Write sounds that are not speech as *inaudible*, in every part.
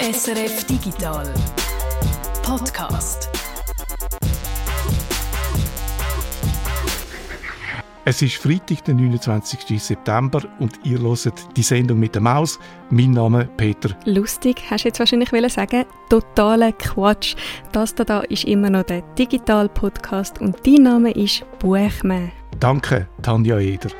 SRF Digital Podcast. Es ist Freitag, der 29. September und ihr hört die Sendung mit der Maus. Mein Name ist Peter. Lustig, hast du jetzt wahrscheinlich sagen totaler Quatsch. Das da ist immer noch der Digital Podcast und dein Name ist Buchmann. Danke, Tanja Eder.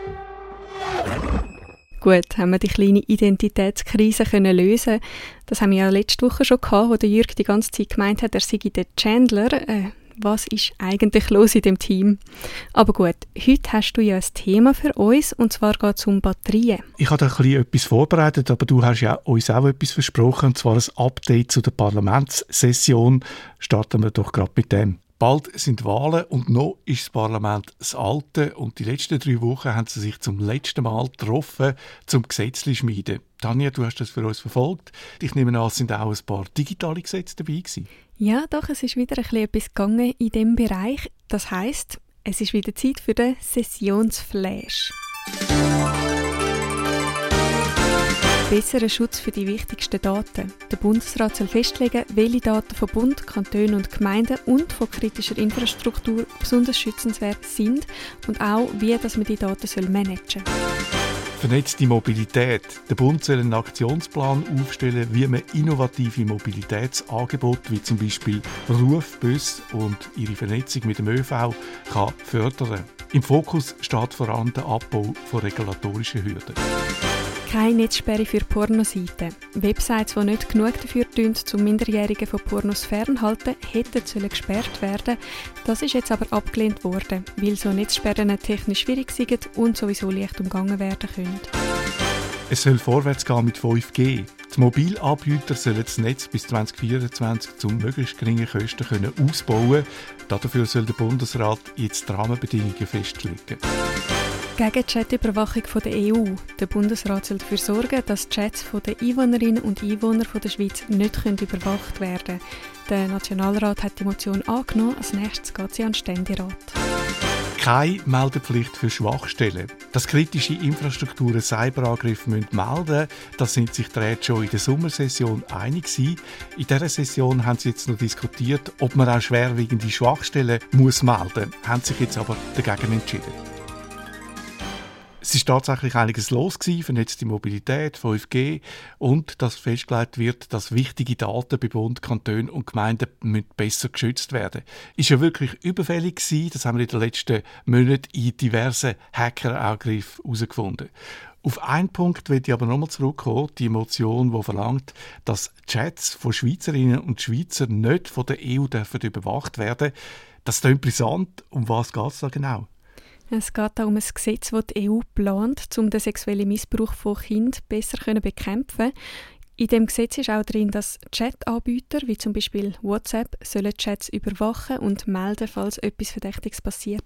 Gut, haben wir die kleine Identitätskrise können lösen Das haben wir ja letzte Woche schon gehabt, wo der Jürg die ganze Zeit gemeint hat, er sei der Chandler. Äh, was ist eigentlich los in dem Team? Aber gut, heute hast du ja ein Thema für uns und zwar geht es um Batterien. Ich habe da etwas vorbereitet, aber du hast ja uns auch etwas versprochen und zwar ein Update zu der Parlamentssession. Starten wir doch gerade mit dem. Bald sind Wahlen und noch ist das Parlament das alte und die letzten drei Wochen haben sie sich zum letzten Mal getroffen zum Gesetz schmieden. Tanja, du hast das für uns verfolgt. Ich nehme an, es sind auch ein paar digitale Gesetze dabei gewesen. Ja, doch, es ist wieder ein etwas gegangen in dem Bereich. Das heißt, es ist wieder Zeit für den Sessionsflash besseren Schutz für die wichtigsten Daten. Der Bundesrat soll festlegen, welche Daten von Bund, Kantonen und Gemeinden und von kritischer Infrastruktur besonders schützenswert sind und auch, wie dass man die Daten soll managen soll. Vernetzte Mobilität. Der Bund soll einen Aktionsplan aufstellen, wie man innovative Mobilitätsangebote wie zum Beispiel Rufbus und ihre Vernetzung mit dem ÖV kann fördern. Im Fokus steht vor allem der Abbau von regulatorischen Hürden. Keine Netzsperre für Pornoseiten. Websites, die nicht genug dafür tun, zum Minderjährigen von Pornos fernhalten, hätten sollen gesperrt werden. Das ist jetzt aber abgelehnt worden, weil so Netzsperren technisch schwierig sind und sowieso leicht umgangen werden können. Es soll vorwärts gehen mit 5G. Die Mobilanbieter sollen das Netz bis 2024 zu möglichst geringen Kosten können ausbauen. Dafür soll der Bundesrat jetzt die Rahmenbedingungen festlegen. Gegen die Chatüberwachung der EU. Der Bundesrat soll dafür sorgen, dass Chats der Einwohnerinnen und Einwohner der Schweiz nicht überwacht werden können. Der Nationalrat hat die Motion angenommen, als nächstes geht sie an den Ständerat. Keine Meldepflicht für Schwachstellen. Dass kritische Infrastrukturen Cyberangriffe melden müssen, das sind sich die Räte schon in der Sommersession einig gewesen. In dieser Session haben sie jetzt noch diskutiert, ob man auch schwerwiegende Schwachstellen muss melden muss, haben sich jetzt aber dagegen entschieden. Es ist tatsächlich einiges los gewesen, vernetzte Mobilität, 5G und dass festgelegt wird, dass wichtige Daten bei Bund, Kantonen und Gemeinden besser geschützt werden. Ist ja wirklich überfällig gewesen. Das haben wir in den letzten Monaten in diversen Hackerangriffen herausgefunden. Auf einen Punkt will ich aber nochmal zurückkommen, die Motion, die verlangt, dass Chats von Schweizerinnen und Schweizern nicht von der EU dürfen überwacht werden. Das klingt brisant. Um was geht es da genau? Es geht da um ein Gesetz, das die EU plant, um den sexuellen Missbrauch von Kindern besser zu bekämpfen. In dem Gesetz ist auch drin, dass Chat-Anbieter, wie zum Beispiel WhatsApp, sollen Chats überwachen und melden, falls etwas Verdächtiges passiert.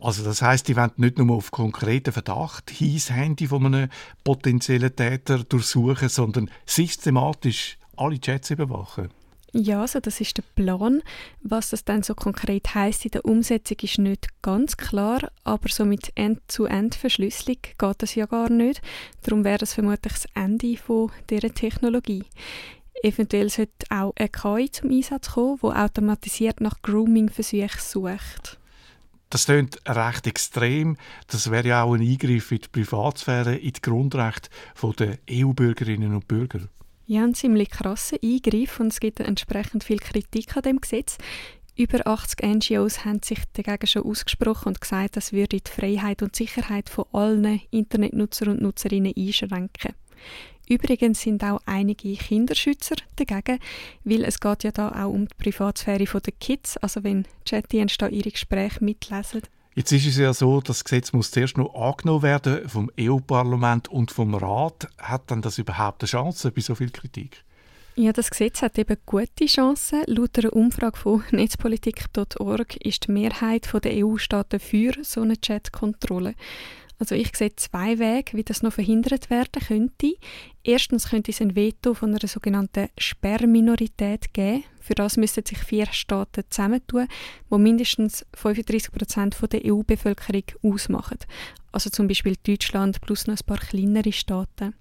Also das heißt, die wollen nicht nur auf konkreten Verdacht hin das Handy von einem potenziellen Täter durchsuchen, sondern systematisch alle Chats überwachen. Ja, also das ist der Plan. Was das dann so konkret heißt in der Umsetzung ist nicht ganz klar, aber so mit End-zu-End-Verschlüsselung geht das ja gar nicht. Darum wäre das vermutlich das Ende von dieser Technologie. Eventuell sollte auch eine KI zum Einsatz kommen, die automatisiert nach Grooming-Versuchen sucht. Das klingt recht extrem. Das wäre ja auch ein Eingriff in die Privatsphäre, in die Grundrechte der EU-Bürgerinnen und Bürger. Ja, ein ziemlich krasser Eingriff und es gibt entsprechend viel Kritik an dem Gesetz. Über 80 NGOs haben sich dagegen schon ausgesprochen und gesagt, das würde die Freiheit und Sicherheit von allen Internetnutzer und Nutzerinnen einschränken. Übrigens sind auch einige Kinderschützer dagegen, weil es geht ja da auch um die Privatsphäre der Kids, also wenn Chatdienste ihre Gespräche mitlesen. Jetzt ist es ja so, das Gesetz muss zuerst noch angenommen werden vom EU-Parlament und vom Rat. Hat dann das überhaupt eine Chance bei so viel Kritik? Ja, das Gesetz hat eben gute Chancen. Laut einer Umfrage von *laughs* netzpolitik.org ist die Mehrheit der EU-Staaten für so eine Chat-Kontrolle. Also ich sehe zwei Wege, wie das noch verhindert werden könnte. Erstens könnte es ein Veto von einer sogenannten Sperrminorität geben. Für das müssten sich vier Staaten zusammentun, wo mindestens 35 Prozent der EU-Bevölkerung ausmachen. Also zum Beispiel Deutschland plus noch ein paar kleinere Staaten.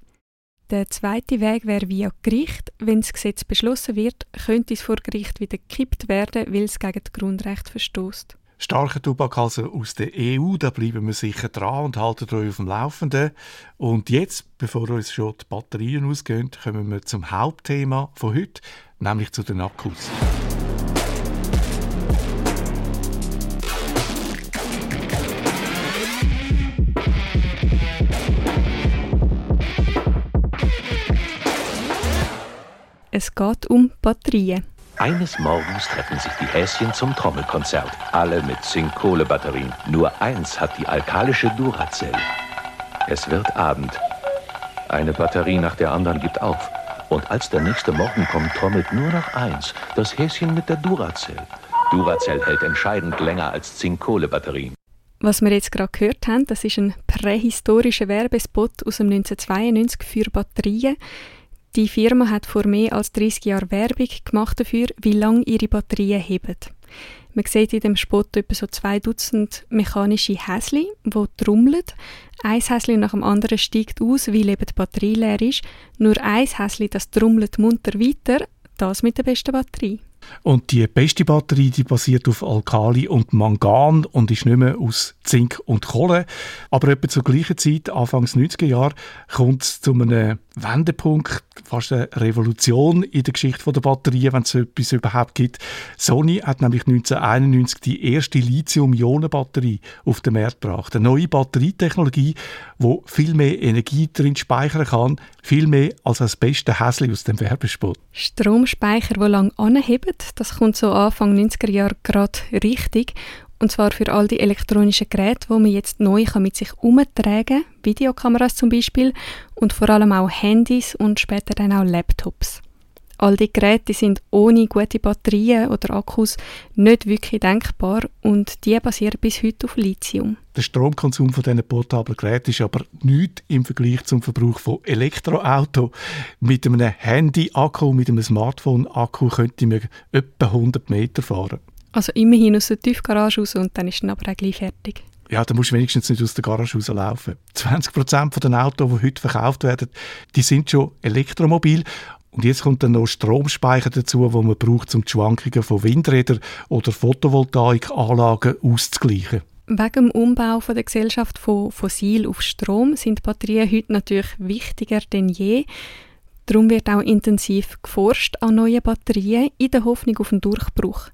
Der zweite Weg wäre via Gericht. Wenn das Gesetz beschlossen wird, könnte es vor Gericht wieder gekippt werden, weil es gegen das Grundrecht verstößt. Starker Tobak also aus der EU, da bleiben wir sicher dran und halten euch auf dem Laufenden. Und jetzt, bevor uns schon die Batterien ausgehen, kommen wir zum Hauptthema von heute, nämlich zu den Akkus. Es geht um Batterien. Eines Morgens treffen sich die Häschen zum Trommelkonzert. Alle mit Zink-Kohle-Batterien. Nur eins hat die alkalische Duracell. Es wird Abend. Eine Batterie nach der anderen gibt auf. Und als der nächste Morgen kommt, trommelt nur noch eins. Das Häschen mit der Duracell. Duracell hält entscheidend länger als Zink-Kohle-Batterien. Was wir jetzt gerade gehört haben, das ist ein prähistorischer Werbespot aus dem 1992 für Batterien. Die Firma hat vor mehr als 30 Jahren Werbung gemacht dafür, wie lange ihre Batterien heben. Man sieht in dem Spot etwa so zwei Dutzend mechanische Häsli, die trommeln. Ein Häsli nach dem anderen steigt aus, weil eben die Batterie leer ist. Nur ein Häsli, das trommelt munter weiter, das mit der besten Batterie. Und die beste Batterie, die basiert auf Alkali und Mangan und ist nicht mehr aus Zink und Kohle. Aber etwa zur gleichen Zeit, Anfangs 90er Jahre, kommt es zu einem Wendepunkt, fast eine Revolution in der Geschichte der Batterien, wenn es etwas überhaupt gibt. Sony hat nämlich 1991 die erste Lithium-Ionen-Batterie auf den Markt gebracht. Eine neue Batterietechnologie, die viel mehr Energie drin speichern kann, viel mehr als das beste Häsli aus dem Werbespot. Stromspeicher, der lang anhebt, das kommt so Anfang 90er Jahre gerade richtig. Und zwar für all die elektronischen Geräte, die man jetzt neu mit sich umtragen kann, Videokameras zum Beispiel und vor allem auch Handys und später dann auch Laptops. All die Geräte sind ohne gute Batterien oder Akkus nicht wirklich denkbar und die basieren bis heute auf Lithium. Der Stromkonsum von diesen portablen Geräten ist aber nicht im Vergleich zum Verbrauch von Elektroauto. Mit einem Handy-Akku, mit einem Smartphone-Akku könnte man etwa 100 Meter fahren. Also immerhin aus der Tiefgarage raus und dann ist dann aber auch gleich fertig. Ja, da musst du wenigstens nicht aus der Garage rauslaufen. 20% der Autos, die heute verkauft werden, die sind schon elektromobil. Und jetzt kommt dann noch Stromspeicher dazu, wo man braucht, um die Schwankungen von Windrädern oder Photovoltaikanlagen auszugleichen. Wegen dem Umbau von der Gesellschaft von Fossil auf Strom sind Batterien heute natürlich wichtiger denn je. Darum wird auch intensiv geforscht an neuen Batterien in der Hoffnung auf einen Durchbruch.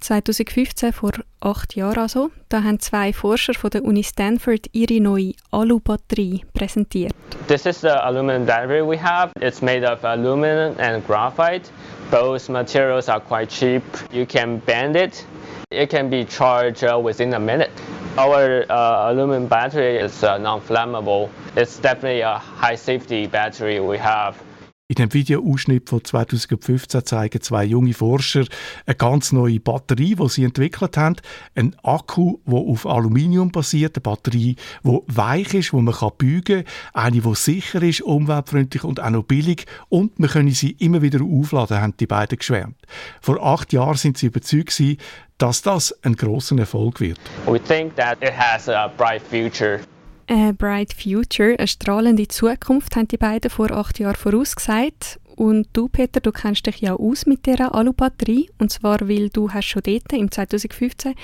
2015, vor acht Jahren also, da haben zwei Forscher von der Uni Stanford ihre neue Alu-Batterie präsentiert. This is the aluminum battery we have. It's made of aluminum and graphite. Both materials are quite cheap. You can bend it. It can be charged uh, within a minute. Our uh, aluminum battery is uh, non-flammable. It's definitely a high safety battery we have. In dem Videoausschnitt von 2015 zeigen zwei junge Forscher eine ganz neue Batterie, die sie entwickelt haben. Ein Akku, der auf Aluminium basiert, eine Batterie, die weich ist, die man kann bügen kann, eine, die sicher ist, umweltfreundlich und auch noch billig und man können sie immer wieder aufladen, haben die beiden geschwärmt. Vor acht Jahren sind sie überzeugt dass das ein großer Erfolg wird. We think that it has a bright future. A Bright Future, eine strahlende Zukunft, haben die beiden vor acht Jahren vorausgesagt. Und du, Peter, du kennst dich ja aus mit dieser Alu-Batterie. Und zwar, weil du hast schon dort, im 2015,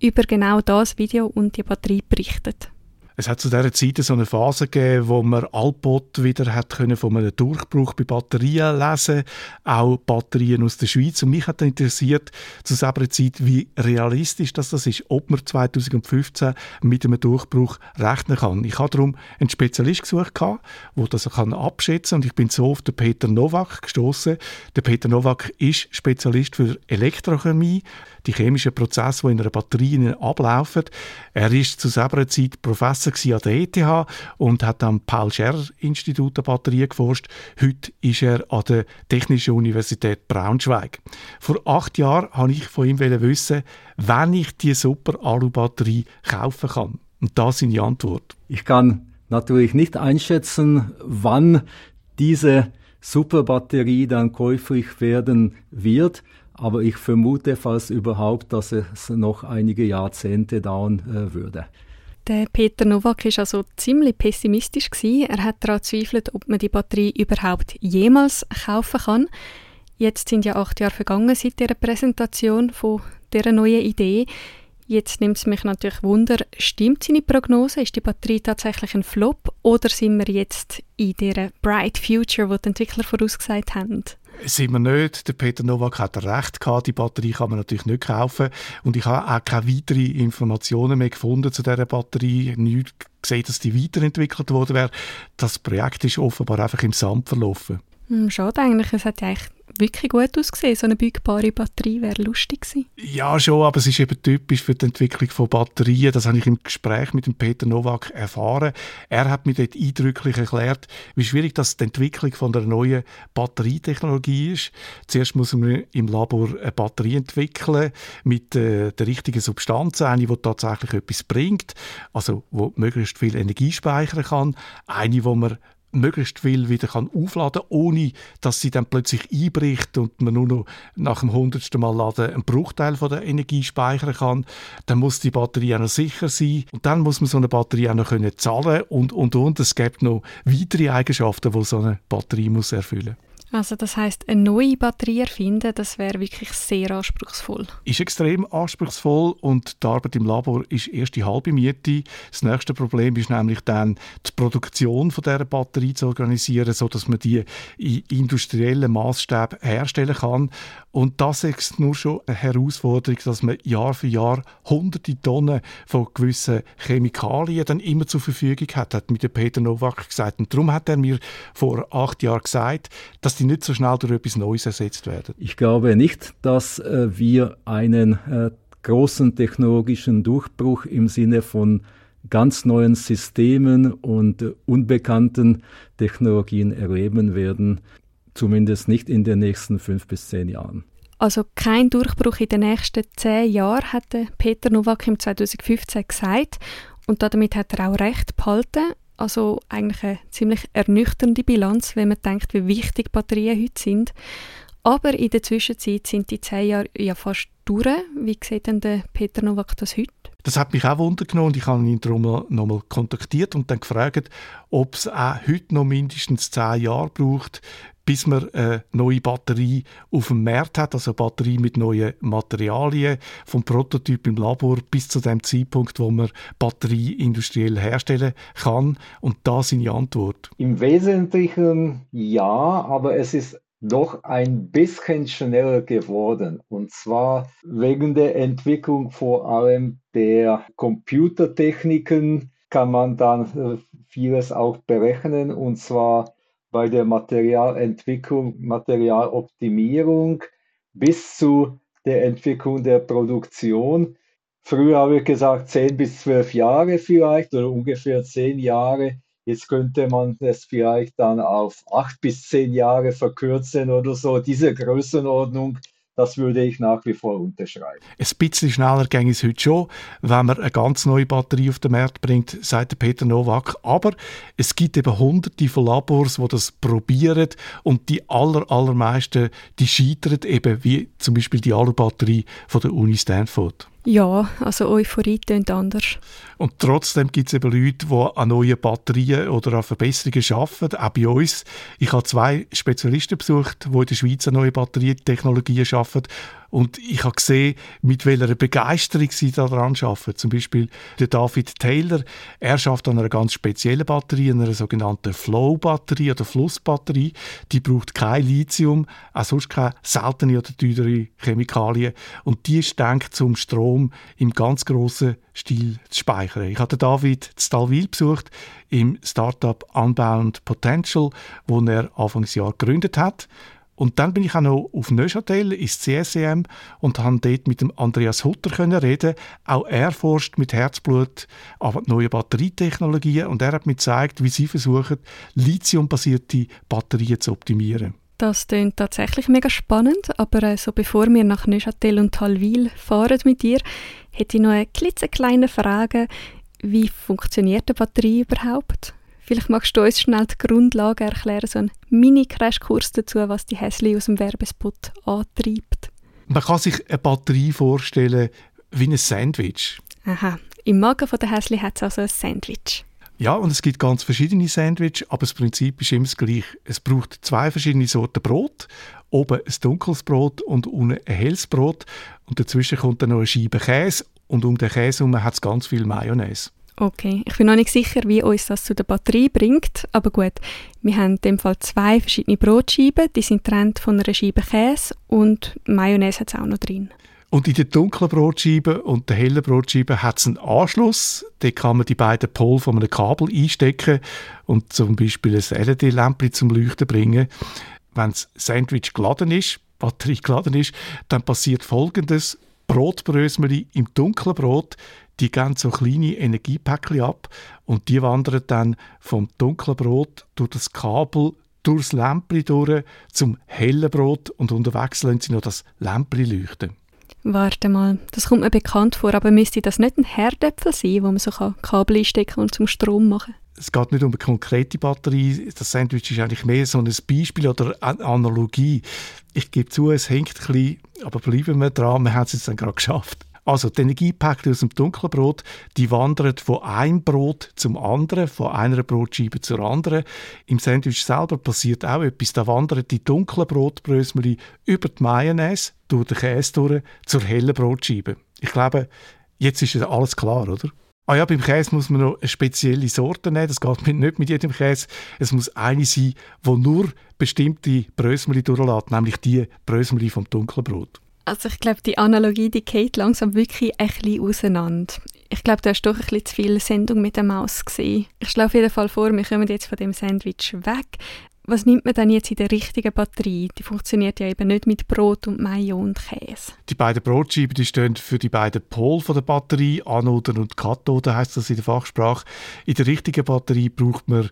über genau das Video und die Batterie berichtet. Es hat zu dieser Zeit so eine Phase gegeben, wo man Alpot wieder hat können von einem Durchbruch bei Batterien lesen, auch Batterien aus der Schweiz. Und mich hat interessiert zu selber Zeit, wie realistisch das, das ist, ob man 2015 mit einem Durchbruch rechnen kann. Ich habe darum einen Spezialist gesucht, der das kann abschätzen und ich bin so auf den Peter Nowak gestoßen. Der Peter Nowak ist Spezialist für Elektrochemie, die chemischen Prozesse, die in einer Batterie ablaufen. Er ist zu selber Zeit Professor an der ETH und hat am Paul-Scherrer-Institut der Batterien geforscht. Heute ist er an der Technischen Universität Braunschweig. Vor acht Jahren wollte ich von ihm wissen, wann ich die super Alu-Batterie kaufen kann. Und das ist seine Antwort. Ich kann natürlich nicht einschätzen, wann diese Superbatterie dann käuflich werden wird, aber ich vermute, falls überhaupt, dass es noch einige Jahrzehnte dauern äh, würde. Der Peter Nowak war also ziemlich pessimistisch. Gewesen. Er hat daran gezweifelt, ob man die Batterie überhaupt jemals kaufen kann. Jetzt sind ja acht Jahre vergangen seit der Präsentation von dieser neuen Idee. Jetzt nimmt es mich natürlich Wunder, stimmt seine Prognose? Ist die Batterie tatsächlich ein Flop oder sind wir jetzt in der Bright Future, die die Entwickler vorausgesagt haben? Sind wir nicht. Der Peter Nowak hat recht gehabt. Die Batterie kann man natürlich nicht kaufen. Und ich habe auch keine weiteren Informationen mehr gefunden zu dieser Batterie. Nicht gesehen, dass die weiterentwickelt worden wäre. Das Projekt ist offenbar einfach im Sand verlaufen. Hm, schade eigentlich. Es hat ja eigentlich wirklich gut ausgesehen. So eine biegbare Batterie wäre lustig gewesen. Ja, schon, aber es ist eben typisch für die Entwicklung von Batterien. Das habe ich im Gespräch mit dem Peter Nowak erfahren. Er hat mir dort eindrücklich erklärt, wie schwierig das die Entwicklung von der neuen Batterietechnologie ist. Zuerst muss man im Labor eine Batterie entwickeln mit äh, der richtigen Substanz, eine, die tatsächlich etwas bringt, also wo möglichst viel Energie speichern kann, eine, wo man möglichst viel wieder kann aufladen kann, ohne dass sie dann plötzlich einbricht und man nur noch nach dem hundertsten Mal laden einen Bruchteil von der Energie speichern kann. Dann muss die Batterie auch noch sicher sein und dann muss man so eine Batterie auch noch können zahlen und und und. Es gibt noch weitere Eigenschaften, die so eine Batterie muss erfüllen muss. Also das heißt, eine neue Batterie erfinden, das wäre wirklich sehr anspruchsvoll. Ist extrem anspruchsvoll und die Arbeit im Labor ist erst die halbe Miete. Das nächste Problem ist nämlich dann die Produktion von der Batterie zu organisieren, so dass man die in industriellen Maßstab herstellen kann. Und das ist nur schon eine Herausforderung, dass man Jahr für Jahr hunderte Tonnen von gewissen Chemikalien dann immer zur Verfügung hat, hat mir Peter Nowak gesagt. Und darum hat er mir vor acht Jahren gesagt, dass die nicht so schnell durch etwas Neues ersetzt werden? Ich glaube nicht, dass äh, wir einen äh, großen technologischen Durchbruch im Sinne von ganz neuen Systemen und äh, unbekannten Technologien erleben werden, zumindest nicht in den nächsten fünf bis zehn Jahren. Also kein Durchbruch in den nächsten zehn Jahren, hat Peter Nowak im 2015 gesagt. Und damit hat er auch recht behalten. Also eigentlich eine ziemlich ernüchternde Bilanz, wenn man denkt, wie wichtig Batterien heute sind. Aber in der Zwischenzeit sind die zehn Jahre ja fast durch. Wie sieht denn der Peter Nowak das heute? Das hat mich auch wundern und ich habe ihn darum noch mal kontaktiert und dann gefragt, ob es auch heute noch mindestens zehn Jahre braucht, bis man eine neue Batterie auf dem Markt hat, also eine Batterie mit neuen Materialien, vom Prototyp im Labor bis zu dem Zeitpunkt, wo man Batterie industriell herstellen kann. Und da seine Antwort. Im Wesentlichen ja, aber es ist doch ein bisschen schneller geworden. Und zwar wegen der Entwicklung vor allem der Computertechniken kann man dann äh, vieles auch berechnen. Und zwar bei der Materialentwicklung, Materialoptimierung bis zu der Entwicklung der Produktion. Früher habe ich gesagt 10 bis 12 Jahre vielleicht oder ungefähr 10 Jahre. Jetzt könnte man das vielleicht dann auf 8 bis 10 Jahre verkürzen oder so. Diese Größenordnung das würde ich nach wie vor unterschreiben. Ein bisschen schneller ging es heute schon, wenn man eine ganz neue Batterie auf den Markt bringt, sagt Peter Nowak. Aber es gibt eben hunderte von Labors, die das probieren und die aller, allermeisten, die scheitern eben, wie zum Beispiel die Alubatterie von der Uni Stanford. Ja, also Euphorie klingt anders. Und trotzdem gibt es eben Leute, die an neuen Batterien oder an Verbesserungen arbeiten, auch bei uns. Ich habe zwei Spezialisten besucht, die in der Schweiz an neuen Batterietechnologien arbeiten und ich habe gesehen, mit welcher Begeisterung sie daran arbeiten. Zum Beispiel der David Taylor, er schafft an einer ganz speziellen Batterie, einer sogenannten Flow-Batterie oder Flussbatterie. Die braucht kein Lithium, auch sonst keine seltene oder teure Chemikalien. Und die ist gedacht, zum Strom im ganz grossen Stil zu speichern. Ich habe David Stalwil besucht im Startup Unbound Potential, wo er Anfangsjahr gegründet hat. Und dann bin ich auch noch auf Neuchâtel ins CSEM und habe dort mit dem Andreas Hutter können reden. Auch er forscht mit Herzblut an neuen Batterietechnologien und er hat mir gezeigt, wie sie versuchen, lithiumbasierte Batterien zu optimieren. Das klingt tatsächlich mega spannend, aber äh, bevor wir nach Neuchâtel und Talwil fahren mit dir, hätte ich noch eine klitzekleine Frage. Wie funktioniert eine Batterie überhaupt? Vielleicht magst du uns schnell die Grundlage erklären, so einen Mini-Crashkurs dazu, was die Häsli aus dem Werbespot antreibt. Man kann sich eine Batterie vorstellen wie ein Sandwich. Aha, Im Magen der Häsli hat es also ein Sandwich. Ja, und es gibt ganz verschiedene Sandwich, aber das Prinzip ist immer das gleiche. Es braucht zwei verschiedene Sorten Brot. Oben ein dunkles Brot und unten ein helles Brot. Und dazwischen kommt dann noch eine Scheibe Käse. Und um den Käse herum hat es ganz viel Mayonnaise. Okay, ich bin noch nicht sicher, wie uns das zu der Batterie bringt, aber gut, wir haben in dem Fall zwei verschiedene Brotscheiben, die sind getrennt von einer Scheibe Käse und Mayonnaise hat es auch noch drin. Und in der dunklen Brotscheibe und der hellen Brotscheibe hat es einen Anschluss. Da kann man die beiden Pole von einem Kabel einstecken und zum Beispiel ein LED-Lämpchen zum Leuchten bringen. Wenn das Sandwich geladen ist, Batterie geladen ist, dann passiert folgendes. Brotbrösmeli im dunklen Brot, die geben so kleine Energiepäckchen ab und die wandern dann vom dunklen Brot durch das Kabel durchs Lämpchen durch zum hellen Brot und unterwegs lassen sie noch das Lämpchen leuchten. Warte mal, das kommt mir bekannt vor, aber müsste das nicht ein Herdöpfel sein, wo man so Kabel einstecken und zum Strom machen es geht nicht um eine konkrete Batterie. Das Sandwich ist eigentlich mehr so ein Beispiel oder eine Analogie. Ich gebe zu, es hängt ein bisschen, aber bleiben wir dran, wir haben es jetzt dann gerade geschafft. Also die Energiepäckchen aus dem dunklen Brot, die wandern von einem Brot zum anderen, von einer Brotscheibe zur anderen. Im Sandwich selber passiert auch etwas. Da wandern die dunklen Brotbrösmeli über die Mayonnaise, durch den Käse durch, zur hellen Brotscheibe. Ich glaube, jetzt ist alles klar, oder? Ah ja, beim Käse muss man noch eine spezielle Sorte nehmen. Das geht nicht mit jedem Käse. Es muss eine sein, die nur bestimmte Brösmeli durchlässt, nämlich die Brösmeli vom dunklen Brot. Also ich glaube, die Analogie, die geht langsam wirklich ein bisschen auseinander. Ich glaube, du hast doch ein bisschen zu viel Sendung mit der Maus gesehen. Ich schlage auf jeden Fall vor, wir kommen jetzt von dem Sandwich weg. Was nimmt man dann jetzt in der richtigen Batterie? Die funktioniert ja eben nicht mit Brot und Mayo und Käse. Die beiden Brotscheiben die stehen für die beiden Pole der Batterie, Anoden und Kathoden heißt das in der Fachsprache. In der richtigen Batterie braucht man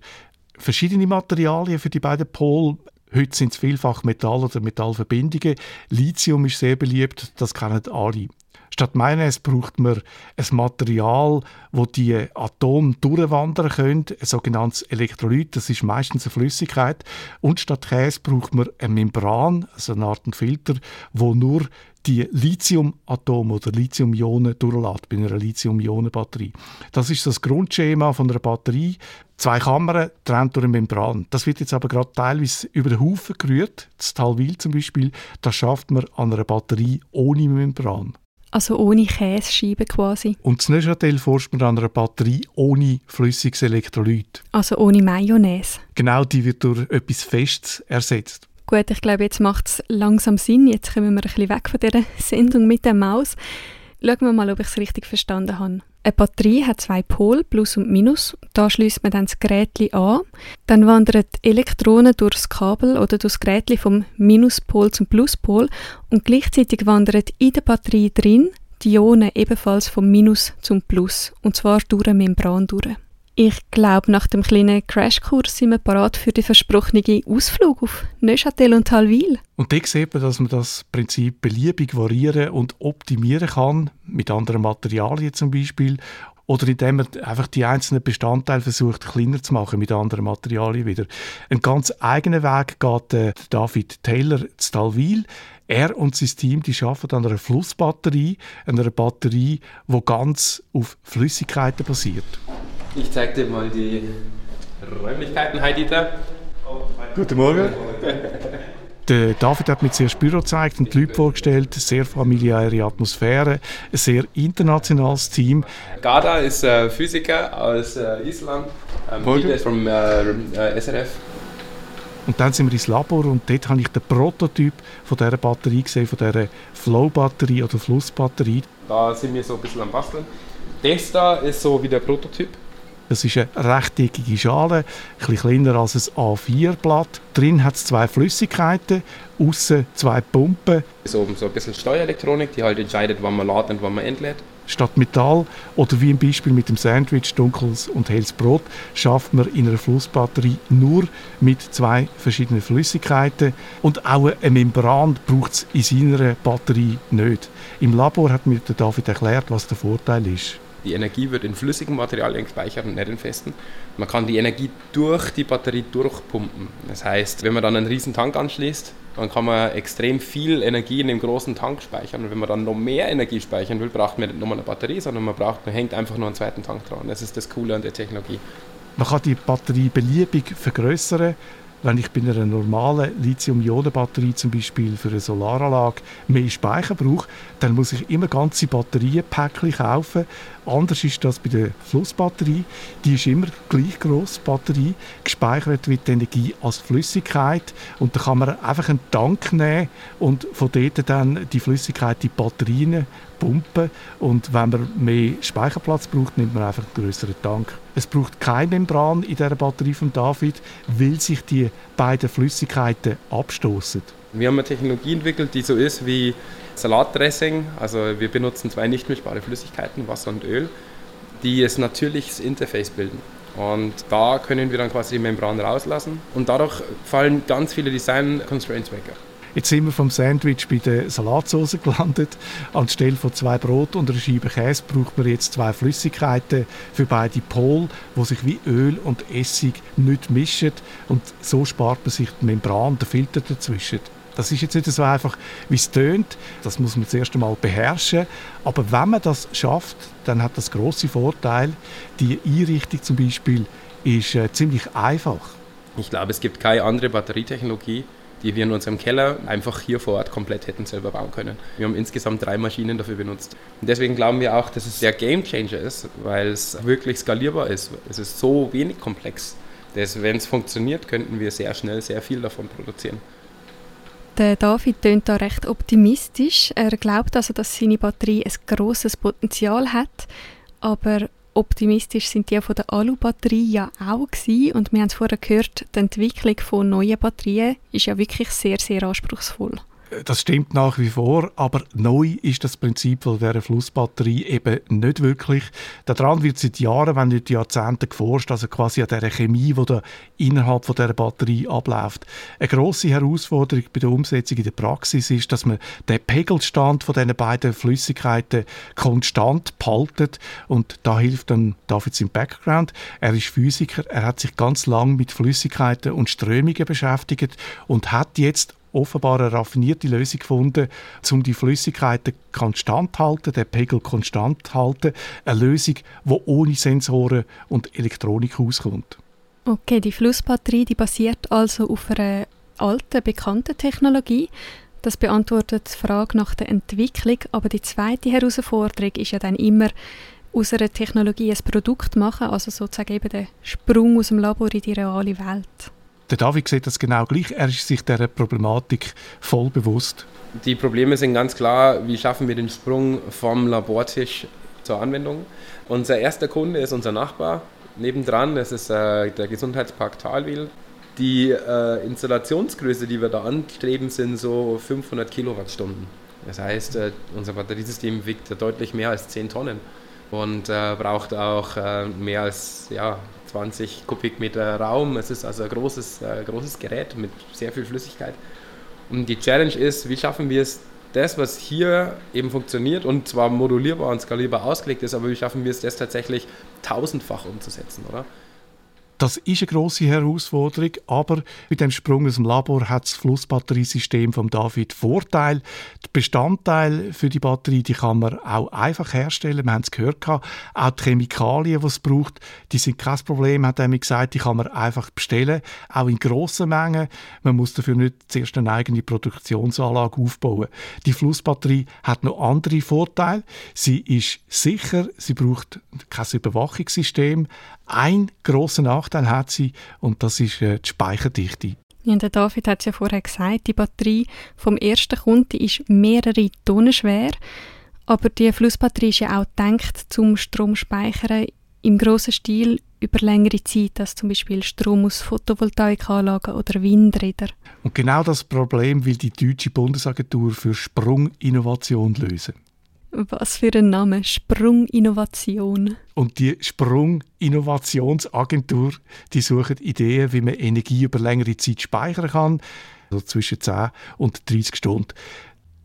verschiedene Materialien für die beiden Pole. Heute sind es vielfach Metall- oder Metallverbindungen. Lithium ist sehr beliebt, das kennen alle. Statt Mayonnaise braucht man ein Material, wo die Atome durchwandern können, ein sogenanntes Elektrolyt, das ist meistens eine Flüssigkeit. Und statt Käse braucht man eine Membran, also eine Art Filter, wo nur die Lithiumatome oder Lithium-Ionen durchlässt bei einer Lithium-Ionen-Batterie. Das ist das Grundschema von einer Batterie. Zwei Kammern trennt durch eine Membran. Das wird jetzt aber gerade teilweise über den Haufen gerührt. Das Talwil zum Beispiel, das schafft man an einer Batterie ohne Membran. Also ohne Käsescheibe quasi. Und das Neuchâtel forscht man an einer Batterie ohne flüssiges Elektrolyt. Also ohne Mayonnaise. Genau, die wird durch etwas Festes ersetzt. Gut, ich glaube, jetzt macht es langsam Sinn. Jetzt kommen wir ein bisschen weg von dieser *laughs* Sendung mit der Maus. Schauen wir mal, ob ich es richtig verstanden habe. Eine Batterie hat zwei Pole, Plus und Minus. Da schließt man dann das Gerät an. Dann wandern Elektronen durchs Kabel oder durchs Gerät vom Minuspol zum Pluspol und gleichzeitig wandern in der Batterie drin die Ionen ebenfalls vom Minus zum Plus und zwar durch eine Membran durch. Ich glaube, nach dem kleinen Crashkurs sind wir parat für den versprochenen Ausflug auf Neuchâtel und Talwil. Und da sieht man, dass man das Prinzip beliebig variieren und optimieren kann, mit anderen Materialien zum Beispiel, oder indem man einfach die einzelnen Bestandteile versucht kleiner zu machen mit anderen Materialien wieder. Ein ganz eigener Weg geht äh, David Taylor zu Talwil. Er und sein Team die arbeiten an einer Flussbatterie, einer Batterie, die ganz auf Flüssigkeiten basiert. Ich zeige dir mal die Räumlichkeiten, Heidi. Guten Morgen. Der David hat mir zuerst Büro gezeigt und die Leute vorgestellt. Sehr familiäre Atmosphäre, ein sehr internationales Team. Gada ist äh, Physiker aus äh, Island. Ähm, ist vom äh, äh SRF. Und dann sind wir ins Labor und dort habe ich den Prototyp von dieser Batterie gesehen, von dieser Flow-Batterie oder Flussbatterie. Da sind wir so ein bisschen am Basteln. Das da ist so wie der Prototyp. Das ist eine rechteckige Schale, ein bisschen kleiner als ein A4-Blatt. Drin hat es zwei Flüssigkeiten, außen zwei Pumpen. So, so ein bisschen Steuerelektronik, die halt entscheidet, wann man lädt und wann man entlädt. Statt Metall oder wie im Beispiel mit dem Sandwich dunkles und helles Brot schafft man in einer Flussbatterie nur mit zwei verschiedenen Flüssigkeiten und auch eine Membran braucht es in seiner Batterie nicht. Im Labor hat mir David erklärt, was der Vorteil ist. Die Energie wird in flüssigen Materialien gespeichert und nicht in festen. Man kann die Energie durch die Batterie durchpumpen. Das heißt, wenn man dann einen riesen Tank anschließt, dann kann man extrem viel Energie in dem großen Tank speichern. Und wenn man dann noch mehr Energie speichern will, braucht man nicht nochmal eine Batterie, sondern man braucht, man hängt einfach nur einen zweiten Tank dran. Das ist das Coole an der Technologie. Man kann die Batterie beliebig vergrößern wenn ich bei einer normalen Lithium-Ionen-Batterie zum Beispiel für eine Solaranlage mehr Speicher brauche, dann muss ich immer ganze Batterienpäckchen kaufen. Anders ist das bei der Flussbatterie. Die ist immer gleich groß, Batterie. Gespeichert wird die Energie als Flüssigkeit und da kann man einfach einen Tank nehmen und von dort dann die Flüssigkeit in die Batterien pumpen und wenn man mehr Speicherplatz braucht, nimmt man einfach einen größeren Tank. Es braucht keine Membran in der Batterie von David, weil sich die beiden Flüssigkeiten abstoßen. Wir haben eine Technologie entwickelt, die so ist wie Salatdressing. Also wir benutzen zwei nicht mischbare Flüssigkeiten, Wasser und Öl, die ein natürliches Interface bilden. Und da können wir dann quasi die Membran rauslassen und dadurch fallen ganz viele Design Constraints weg. Jetzt sind wir vom Sandwich bei der Salatsauce gelandet. Anstelle von zwei Brot und einer Scheibe Käse braucht man jetzt zwei Flüssigkeiten für beide Pole, wo sich wie Öl und Essig nicht mischen und so spart man sich die Membran, den Filter dazwischen. Das ist jetzt nicht so einfach, wie es tönt. Das muss man zuerst einmal beherrschen. Aber wenn man das schafft, dann hat das große Vorteil. Die Einrichtung zum Beispiel ist äh, ziemlich einfach. Ich glaube, es gibt keine andere Batterietechnologie, die wir in unserem Keller einfach hier vor Ort komplett hätten selber bauen können. Wir haben insgesamt drei Maschinen dafür benutzt. Und deswegen glauben wir auch, dass es der Game Changer ist, weil es wirklich skalierbar ist. Es ist so wenig komplex, dass wenn es funktioniert, könnten wir sehr schnell sehr viel davon produzieren. Der David tönt da recht optimistisch. Er glaubt also, dass seine Batterie ein großes Potenzial hat, aber optimistisch sind die von der Alu-Batterie ja auch gewesen. und wir haben es vorher gehört, die Entwicklung von neuen Batterien ist ja wirklich sehr, sehr anspruchsvoll. Das stimmt nach wie vor, aber neu ist das Prinzip von dieser Flussbatterie eben nicht wirklich. Daran wird seit Jahren, wenn nicht Jahrzehnten geforscht, also quasi an dieser Chemie, die da innerhalb von dieser Batterie abläuft. Eine grosse Herausforderung bei der Umsetzung in der Praxis ist, dass man den Pegelstand von diesen beiden Flüssigkeiten konstant behaltet und da hilft dann David im Background. Er ist Physiker, er hat sich ganz lang mit Flüssigkeiten und Strömungen beschäftigt und hat jetzt offenbar eine raffinierte Lösung gefunden, um die Flüssigkeiten konstant zu halten, den Pegel konstant zu halten. Eine Lösung, die ohne Sensoren und Elektronik auskommt. Okay, die Flussbatterie die basiert also auf einer alten, bekannten Technologie. Das beantwortet die Frage nach der Entwicklung. Aber die zweite Herausforderung ist ja dann immer, aus einer Technologie ein Produkt machen, also sozusagen eben den Sprung aus dem Labor in die reale Welt. Der David sieht das genau gleich. Er ist sich dieser Problematik voll bewusst. Die Probleme sind ganz klar, wie schaffen wir den Sprung vom Labortisch zur Anwendung. Unser erster Kunde ist unser Nachbar nebendran, das ist äh, der Gesundheitspark Talwil. Die äh, Installationsgröße, die wir da anstreben, sind so 500 Kilowattstunden. Das heißt, äh, unser Batteriesystem wiegt deutlich mehr als 10 Tonnen und äh, braucht auch äh, mehr als ja, 20 Kubikmeter Raum. Es ist also ein großes, äh, großes Gerät mit sehr viel Flüssigkeit. Und die Challenge ist, wie schaffen wir es, das, was hier eben funktioniert und zwar modulierbar und skalierbar ausgelegt ist, aber wie schaffen wir es, das tatsächlich tausendfach umzusetzen, oder? Das ist eine grosse Herausforderung, aber mit dem Sprung aus dem Labor hat das Flussbatteriesystem von David Vorteil. Die Bestandteile für die Batterie, die kann man auch einfach herstellen. Wir haben es gehört, auch die Chemikalien, die es braucht, die sind kein Problem, hat er mir gesagt, die kann man einfach bestellen, auch in grossen Mengen. Man muss dafür nicht zuerst eine eigene Produktionsanlage aufbauen. Die Flussbatterie hat noch andere Vorteile. Sie ist sicher, sie braucht kein Überwachungssystem. Ein grosser Nachteil hat sie und das ist äh, die Speicherdichte. Ja, der David hat es ja vorher gesagt, die Batterie vom ersten Kunden ist mehrere Tonnen schwer, aber die Flussbatterie ist ja auch gedacht zum Stromspeichern im grossen Stil über längere Zeit, als zum Beispiel Strom aus Photovoltaikanlagen oder Windrädern. Und genau das Problem will die deutsche Bundesagentur für Sprunginnovation lösen. Was für ein Name, Sprunginnovation. Und die Sprunginnovationsagentur, die sucht Ideen, wie man Energie über längere Zeit speichern kann, also zwischen 10 und 30 Stunden.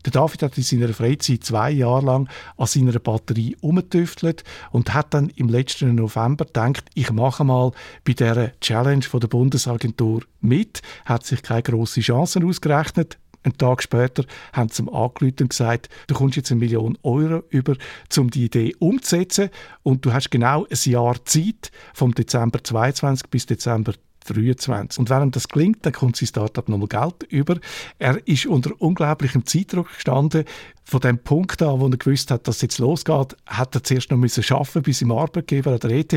Der David hat in seiner Freizeit zwei Jahre lang an seiner Batterie umgetüftelt und hat dann im letzten November gedacht, ich mache mal bei dieser Challenge von der Bundesagentur mit. Hat sich keine grossen Chancen ausgerechnet. Einen Tag später haben sie ihm angerufen und gesagt, du kommst jetzt eine Million Euro über, um die Idee umzusetzen. Und du hast genau ein Jahr Zeit, vom Dezember 22 bis Dezember 23. Und während das gelingt, dann kommt sein Startup nochmal Geld über. Er ist unter unglaublichem Zeitdruck gestanden. Von dem Punkt an, wo er gewusst hat, dass es jetzt losgeht, hat er zuerst noch müssen arbeiten bei seinem Arbeitgeber an der ETH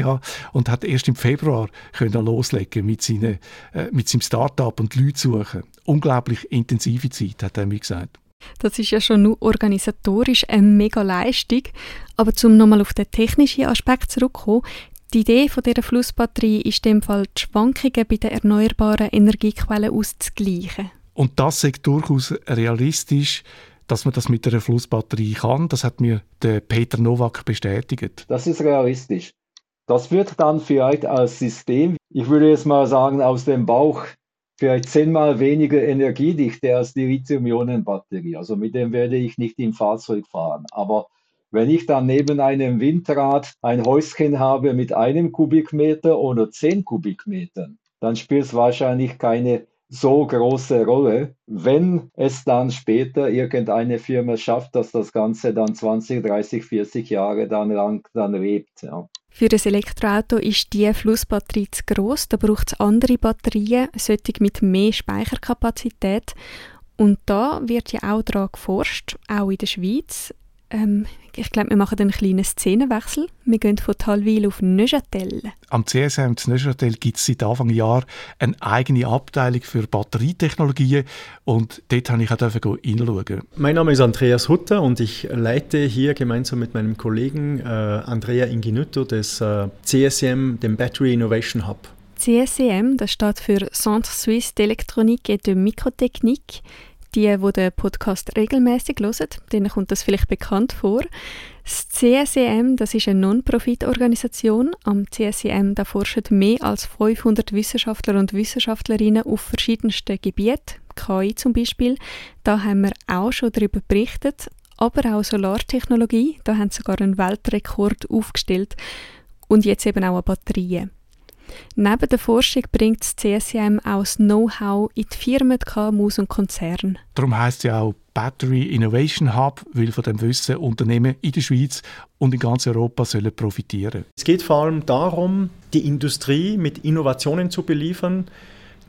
und hat erst im Februar können loslegen mit, seine, äh, mit seinem Startup und Leute suchen. Unglaublich intensive Zeit, hat er mir gesagt. Das ist ja schon nur organisatorisch eine mega Leistung. Aber zum nochmal auf den technischen Aspekt zurückzukommen, die Idee von dieser Flussbatterie ist in dem Fall, die Schwankungen bei den erneuerbaren Energiequellen auszugleichen. Und das ist durchaus realistisch, dass man das mit einer Flussbatterie kann. Das hat mir der Peter Nowak bestätigt. Das ist realistisch. Das wird dann vielleicht als System, ich würde jetzt mal sagen, aus dem Bauch vielleicht zehnmal weniger Energiedichte als die Lithium-Ionen-Batterie. Also mit dem werde ich nicht im Fahrzeug fahren. Aber wenn ich dann neben einem Windrad ein Häuschen habe mit einem Kubikmeter oder zehn Kubikmetern, dann spielt es wahrscheinlich keine so große Rolle, wenn es dann später irgendeine Firma schafft, dass das Ganze dann 20, 30, 40 Jahre dann lang dann lebt. Ja. Für ein Elektroauto ist die Flussbatterie zu gross, da braucht es andere Batterien, solche mit mehr Speicherkapazität. Und da wird ja auch daran geforscht, auch in der Schweiz. Ähm, ich glaube, wir machen einen kleinen Szenenwechsel. Wir gehen von Talwil auf Neuchâtel. Am CSM zu Neuchâtel gibt es seit Anfang Jahr eine eigene Abteilung für Batterietechnologien und dort habe ich auch hineinschauen. Mein Name ist Andreas Hutter und ich leite hier gemeinsam mit meinem Kollegen äh, Andrea Inginutto das äh, CSM, den Battery Innovation Hub. CSEM, das steht für Centre Suisse d'Electronique et de Microtechnique die, die den Podcast regelmäßig hören, denen kommt das vielleicht bekannt vor. Das CSEM, das ist eine Non-Profit-Organisation. Am CSEM da forschen mehr als 500 Wissenschaftler und Wissenschaftlerinnen auf verschiedensten Gebieten, KI zum Beispiel. Da haben wir auch schon darüber berichtet. Aber auch Solartechnologie, da haben sie sogar einen Weltrekord aufgestellt. Und jetzt eben auch Batterien. Neben der Forschung bringt das CSIM auch das Know-how in die Firmen, die KMUs und Konzerne. Darum heisst es ja auch Battery Innovation Hub, weil von dem Wissen Unternehmen in der Schweiz und in ganz Europa sollen profitieren. Es geht vor allem darum, die Industrie mit Innovationen zu beliefern,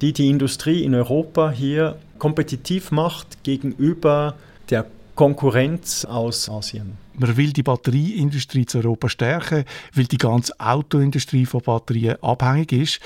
die die Industrie in Europa hier kompetitiv macht gegenüber der Konkurrenz aus Asien. Man will die Batterieindustrie zu Europa stärken, weil die ganze Autoindustrie von Batterien abhängig ist.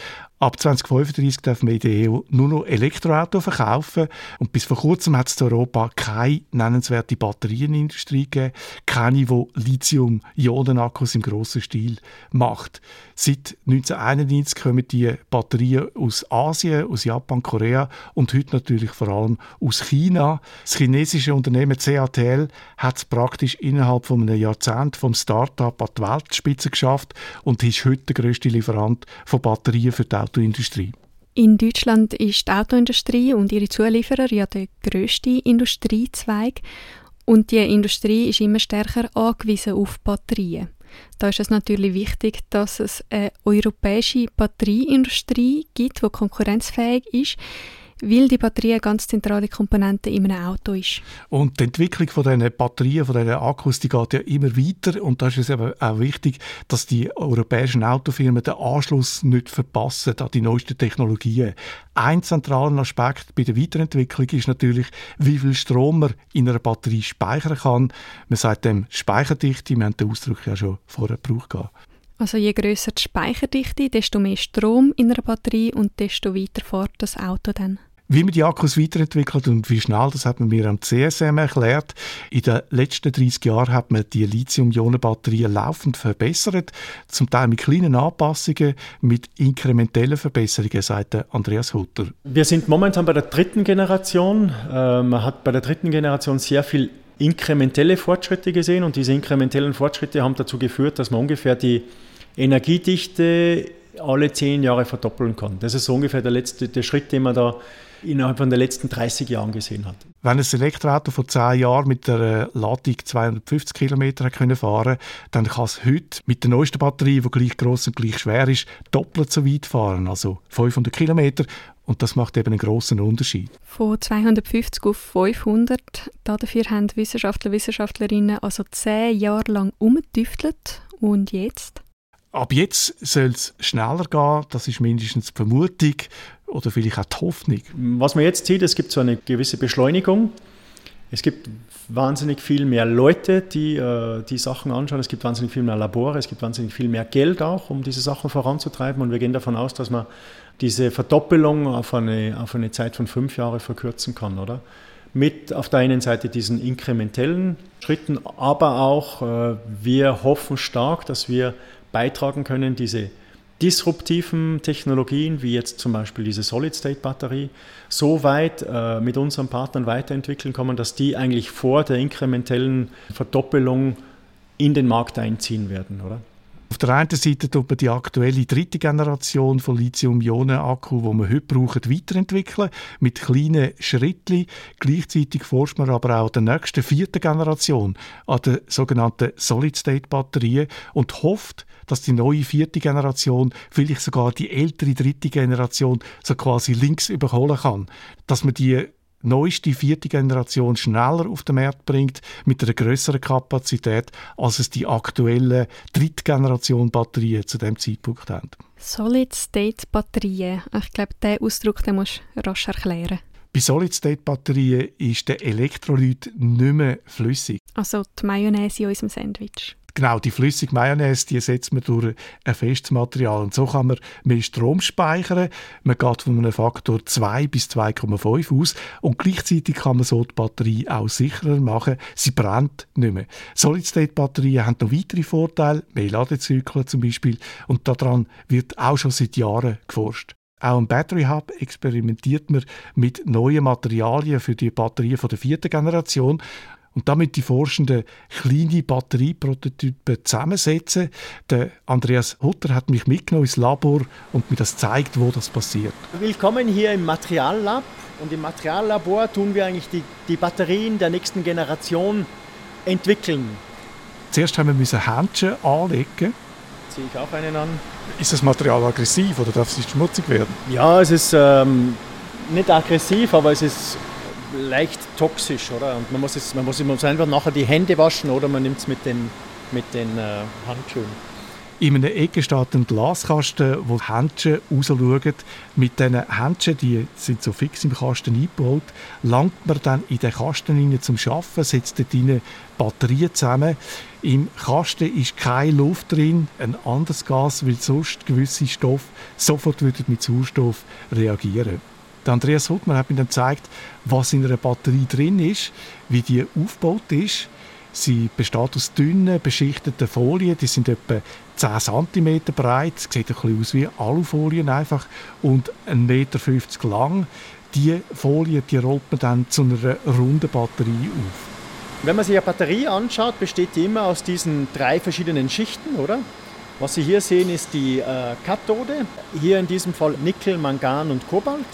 Ab 2035 darf man in der EU nur noch Elektroautos verkaufen. Und bis vor kurzem hat es in Europa keine nennenswerte Batterienindustrie gegeben, keine, die Lithium-Ionen-Akkus im grossen Stil macht. Seit 1991 kommen die Batterien aus Asien, aus Japan, Korea und heute natürlich vor allem aus China. Das chinesische Unternehmen CATL hat es praktisch innerhalb von einem Jahrzehnt vom Start-up an die Weltspitze geschafft und ist heute der grösste Lieferant von Batterien für die Autoindustrie. In Deutschland ist die Autoindustrie und ihre Zulieferer ja der grösste Industriezweig und die Industrie ist immer stärker angewiesen auf Batterien. Da ist es natürlich wichtig, dass es eine europäische Batterieindustrie gibt, die konkurrenzfähig ist weil die Batterie eine ganz zentrale Komponente in einem Auto ist. Und die Entwicklung von diesen Batterien, von diesen Akkus, die geht ja immer weiter und da ist es eben auch wichtig, dass die europäischen Autofirmen den Anschluss nicht verpassen an die neuesten Technologien. Ein zentraler Aspekt bei der Weiterentwicklung ist natürlich, wie viel Strom man in einer Batterie speichern kann. Man sagt dem Speicherdichte, wir haben den Ausdruck ja schon vorher gebraucht. Also je größer die Speicherdichte, desto mehr Strom in einer Batterie und desto weiter fährt das Auto dann. Wie man die Akkus weiterentwickelt und wie schnell, das hat man mir am CSM erklärt. In den letzten 30 Jahren hat man die Lithium-Ionen-Batterien laufend verbessert, zum Teil mit kleinen Anpassungen, mit inkrementellen Verbesserungen, sagt Andreas Hutter. Wir sind momentan bei der dritten Generation. Äh, man hat bei der dritten Generation sehr viel inkrementelle Fortschritte gesehen und diese inkrementellen Fortschritte haben dazu geführt, dass man ungefähr die Energiedichte alle zehn Jahre verdoppeln kann. Das ist so ungefähr der letzte der Schritt, den man da innerhalb von den letzten 30 Jahren gesehen hat. Wenn ein Elektroauto vor 10 Jahren mit der Ladung 250 km fahren dann kann es heute mit der neuesten Batterie, die gleich groß und gleich schwer ist, doppelt so weit fahren, also 500 km. Und das macht eben einen großen Unterschied. Von 250 auf 500. Dafür haben Wissenschaftler und Wissenschaftlerinnen also zehn Jahre lang umgetüftelt. Und jetzt? Ab jetzt soll es schneller gehen, das ist mindestens die Vermutung oder vielleicht auch die Hoffnung. Was man jetzt sieht, es gibt so eine gewisse Beschleunigung. Es gibt wahnsinnig viel mehr Leute, die äh, die Sachen anschauen. Es gibt wahnsinnig viel mehr Labore, es gibt wahnsinnig viel mehr Geld auch, um diese Sachen voranzutreiben. Und wir gehen davon aus, dass man diese Verdoppelung auf eine, auf eine Zeit von fünf Jahren verkürzen kann, oder? Mit auf der einen Seite diesen inkrementellen Schritten, aber auch äh, wir hoffen stark, dass wir beitragen können, diese disruptiven Technologien, wie jetzt zum Beispiel diese Solid-State-Batterie, so weit äh, mit unseren Partnern weiterentwickeln kommen, dass die eigentlich vor der inkrementellen Verdoppelung in den Markt einziehen werden, oder? Auf der einen Seite tut man die aktuelle dritte Generation von Lithium-Ionen-Akku, die wir heute brauchen, weiterentwickeln, mit kleinen Schritten. Gleichzeitig forscht man aber auch der nächsten vierten Generation, an der sogenannten Solid-State-Batterien und hofft, dass die neue vierte Generation, vielleicht sogar die ältere dritte Generation, so quasi links überholen kann. Dass man die neueste vierte Generation schneller auf den Markt bringt, mit einer größeren Kapazität, als es die aktuellen Drittgeneration Batterien zu dem Zeitpunkt haben. Solid-State-Batterien. Ich glaube, diesen Ausdruck den musst du rasch erklären. Bei Solid-State-Batterien ist der Elektrolyt nicht mehr flüssig. Also die Mayonnaise in unserem Sandwich. Genau, die flüssige Mayonnaise, die setzt man durch ein festes Material. Und so kann man mehr Strom speichern. Man geht von einem Faktor 2 bis 2,5 aus. Und gleichzeitig kann man so die Batterie auch sicherer machen. Sie brennt nicht mehr. Solid-State-Batterien haben noch weitere Vorteile, mehr Ladezyklen zum Beispiel. Und daran wird auch schon seit Jahren geforscht. Auch im Battery Hub experimentiert man mit neuen Materialien für die Batterien der vierten Generation und damit die Forschenden kleine Batterieprototypen zusammensetzen. Der Andreas Hutter hat mich mitgenommen ins Labor und mir das zeigt, wo das passiert. Willkommen hier im Materiallab. Und im Materiallabor tun wir eigentlich die, die Batterien der nächsten Generation entwickeln. Zuerst haben wir müssen Händchen anlegen. Ziehe ich auch einen an. Ist das Material aggressiv oder darf es schmutzig werden? Ja, es ist ähm, nicht aggressiv, aber es ist leicht toxisch, oder? Und man muss, es, man muss, muss einfach nachher die Hände waschen oder man nimmt es mit den, mit den äh, Handschuhen. In einer Ecke steht ein Glaskasten, wo Händchen rausschauen. Mit diesen Händchen, die sind so fix im Kasten eingebaut, langt man dann in den Kasten rein zum Arbeiten, setzt dort rein Batterien zusammen. Im Kasten ist keine Luft drin, ein anderes Gas, weil sonst gewisse Stoffe sofort mit Sauerstoff reagieren der Andreas Huttmann hat mir dann gezeigt, was in einer Batterie drin ist, wie die aufgebaut ist. Sie besteht aus dünnen, beschichteten Folien, die sind etwa 10 cm breit, sieht ein bisschen aus wie Alufolien einfach und 1,50 Meter lang. Die Folie die rollt man dann zu einer runden Batterie auf. Wenn man sich eine Batterie anschaut, besteht die immer aus diesen drei verschiedenen Schichten, oder? Was Sie hier sehen, ist die äh, Kathode. Hier in diesem Fall Nickel, Mangan und Kobalt.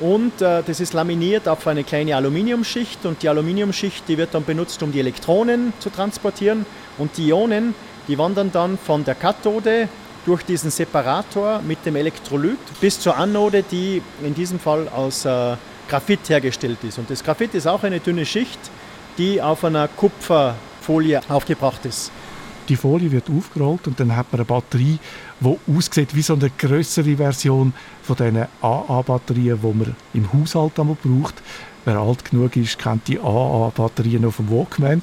Und äh, das ist laminiert auf eine kleine Aluminiumschicht und die Aluminiumschicht, die wird dann benutzt, um die Elektronen zu transportieren und die Ionen, die wandern dann von der Kathode durch diesen Separator mit dem Elektrolyt bis zur Anode, die in diesem Fall aus äh, Graphit hergestellt ist. Und das Graphit ist auch eine dünne Schicht, die auf einer Kupferfolie aufgebracht ist. Die Folie wird aufgerollt und dann hat man eine Batterie, die aussieht wie so eine größere Version von diesen AA-Batterien, die man im Haushalt einmal braucht. Wer alt genug ist, kennt die AA-Batterien auf dem Walkman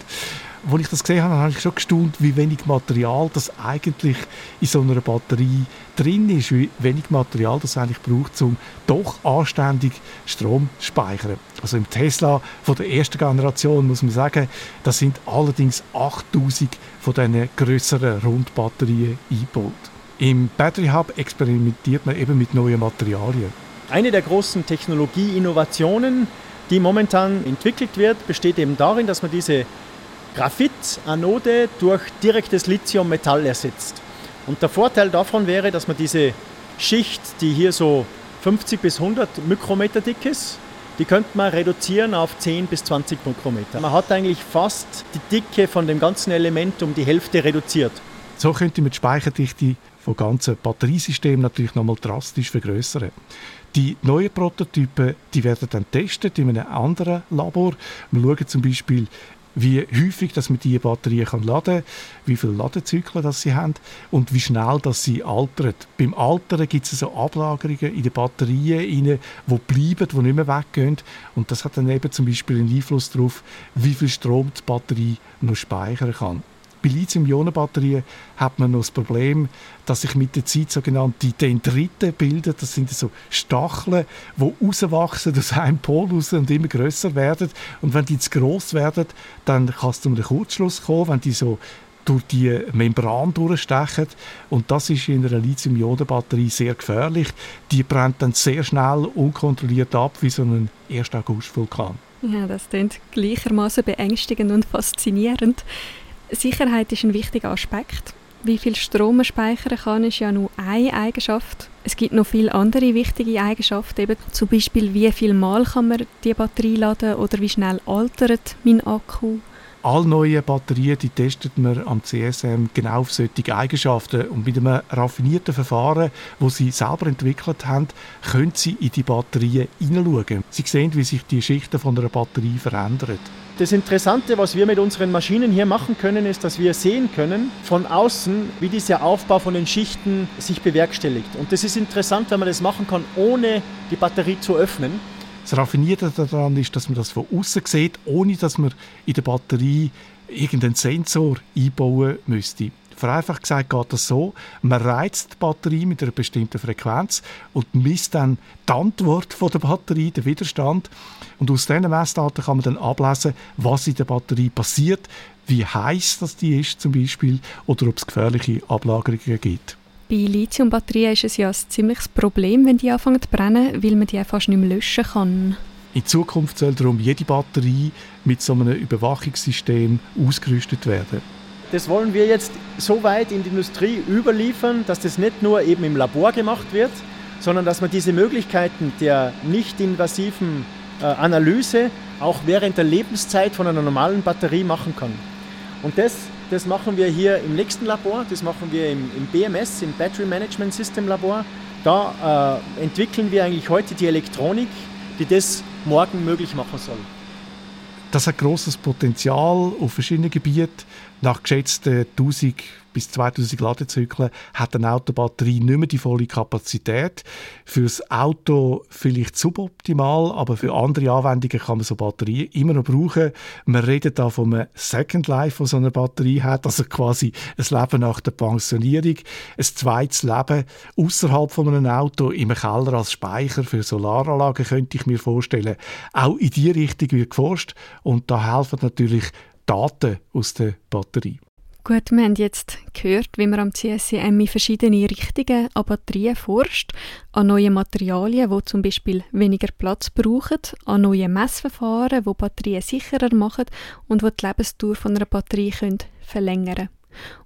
als ich das gesehen habe, habe ich schon gestaunt, wie wenig Material das eigentlich in so einer Batterie drin ist, wie wenig Material das eigentlich braucht, um doch anständig Strom zu speichern. Also im Tesla von der ersten Generation muss man sagen, das sind allerdings 8000 von diesen größeren Rundbatterien eingebaut. Im Battery Hub experimentiert man eben mit neuen Materialien. Eine der großen Technologieinnovationen, die momentan entwickelt wird, besteht eben darin, dass man diese Graphit-Anode durch direktes Lithium-Metall ersetzt. Und der Vorteil davon wäre, dass man diese Schicht, die hier so 50 bis 100 Mikrometer dick ist, die könnte man reduzieren auf 10 bis 20 Mikrometer. Man hat eigentlich fast die Dicke von dem ganzen Element um die Hälfte reduziert. So könnte man die Speicherdichte von ganzen Batteriesystemen natürlich nochmal drastisch vergrößern. Die neuen Prototypen die werden dann getestet in einem anderen Labor. Wir schauen zum Beispiel, wie häufig dass man diese Batterien kann laden kann, wie viele Ladezyklen das sie haben und wie schnell dass sie altern. Beim Altern gibt es so Ablagerungen in den Batterien, rein, die bleiben, die nicht mehr weggehen. Und das hat dann eben zum Beispiel einen Einfluss darauf, wie viel Strom die Batterie noch speichern kann. Bei Lithium-Ionen-Batterien hat man noch das Problem, dass sich mit der Zeit sogenannte Dendriten bilden. Das sind so Stacheln, die rauswachsen aus einem Pol raus und immer größer werden. Und wenn die zu gross werden, dann kann es zu einem Kurzschluss kommen, wenn die so durch die Membran durchstechen. Und das ist in einer Lithium-Ionen-Batterie sehr gefährlich. Die brennt dann sehr schnell, unkontrolliert ab, wie so ein 1. August-Vulkan. Ja, das klingt gleichermaßen beängstigend und faszinierend. Sicherheit ist ein wichtiger Aspekt. Wie viel Strom man speichern kann, ist ja nur eine Eigenschaft. Es gibt noch viele andere wichtige Eigenschaften, eben zum Beispiel wie viel Mal kann man die Batterie laden oder wie schnell altert mein Akku alle neuen Batterien die testet man am CSM genau auf solche Eigenschaften. Und mit einem raffinierten Verfahren, das sie selber entwickelt haben, können sie in die Batterien hineinschauen. Sie sehen, wie sich die Schichten einer Batterie verändern. Das Interessante, was wir mit unseren Maschinen hier machen können, ist, dass wir sehen können von außen, wie dieser Aufbau von den Schichten sich bewerkstelligt. Und das ist interessant, wenn man das machen kann, ohne die Batterie zu öffnen. Das Raffinierte daran ist, dass man das von außen sieht, ohne dass man in der Batterie irgendeinen Sensor einbauen müsste. Vereinfacht gesagt geht das so, man reizt die Batterie mit einer bestimmten Frequenz und misst dann die Antwort von der Batterie, den Widerstand. Und aus diesen Messdaten kann man dann ablesen, was in der Batterie passiert, wie heiß das die ist zum Beispiel oder ob es gefährliche Ablagerungen gibt. Bei Lithiumbatterien ist es ja ein ziemliches Problem, wenn die anfangen zu brennen, weil man die fast nicht mehr löschen kann. In Zukunft soll darum jede Batterie mit so einem Überwachungssystem ausgerüstet werden. Das wollen wir jetzt so weit in die Industrie überliefern, dass das nicht nur eben im Labor gemacht wird, sondern dass man diese Möglichkeiten der nicht-invasiven äh, Analyse auch während der Lebenszeit von einer normalen Batterie machen kann. Und das das machen wir hier im nächsten Labor, das machen wir im, im BMS, im Battery Management System Labor. Da äh, entwickeln wir eigentlich heute die Elektronik, die das morgen möglich machen soll. Das hat großes Potenzial auf verschiedenen Gebieten. Nach geschätzten 1000 bis 2000 Ladezyklen hat eine Autobatterie nicht mehr die volle Kapazität. Für das Auto vielleicht suboptimal, aber für andere Anwendungen kann man so Batterien immer noch brauchen. Man redet da von einem Second Life, das so eine Batterie hat, also quasi ein Leben nach der Pensionierung, ein zweites Leben außerhalb von einem Auto im Keller als Speicher für Solaranlagen könnte ich mir vorstellen. Auch in die Richtung wird geforscht und da helfen natürlich Daten aus der Batterie. Gut, wir haben jetzt gehört, wie man am CSCM in verschiedene Richtungen an Batterien forscht, an neue Materialien, die zum Beispiel weniger Platz brauchen, an neue Messverfahren, die Batterien sicherer machen und die die Lebensdauer von einer Batterie können verlängern können.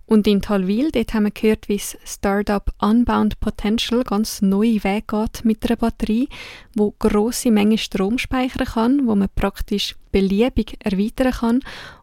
Und in Talwil, dort haben wir gehört, wie das Startup Unbound Potential ganz neue Wege geht mit einer Batterie, wo große Mengen Strom speichern kann, wo man praktisch beliebig erweitern kann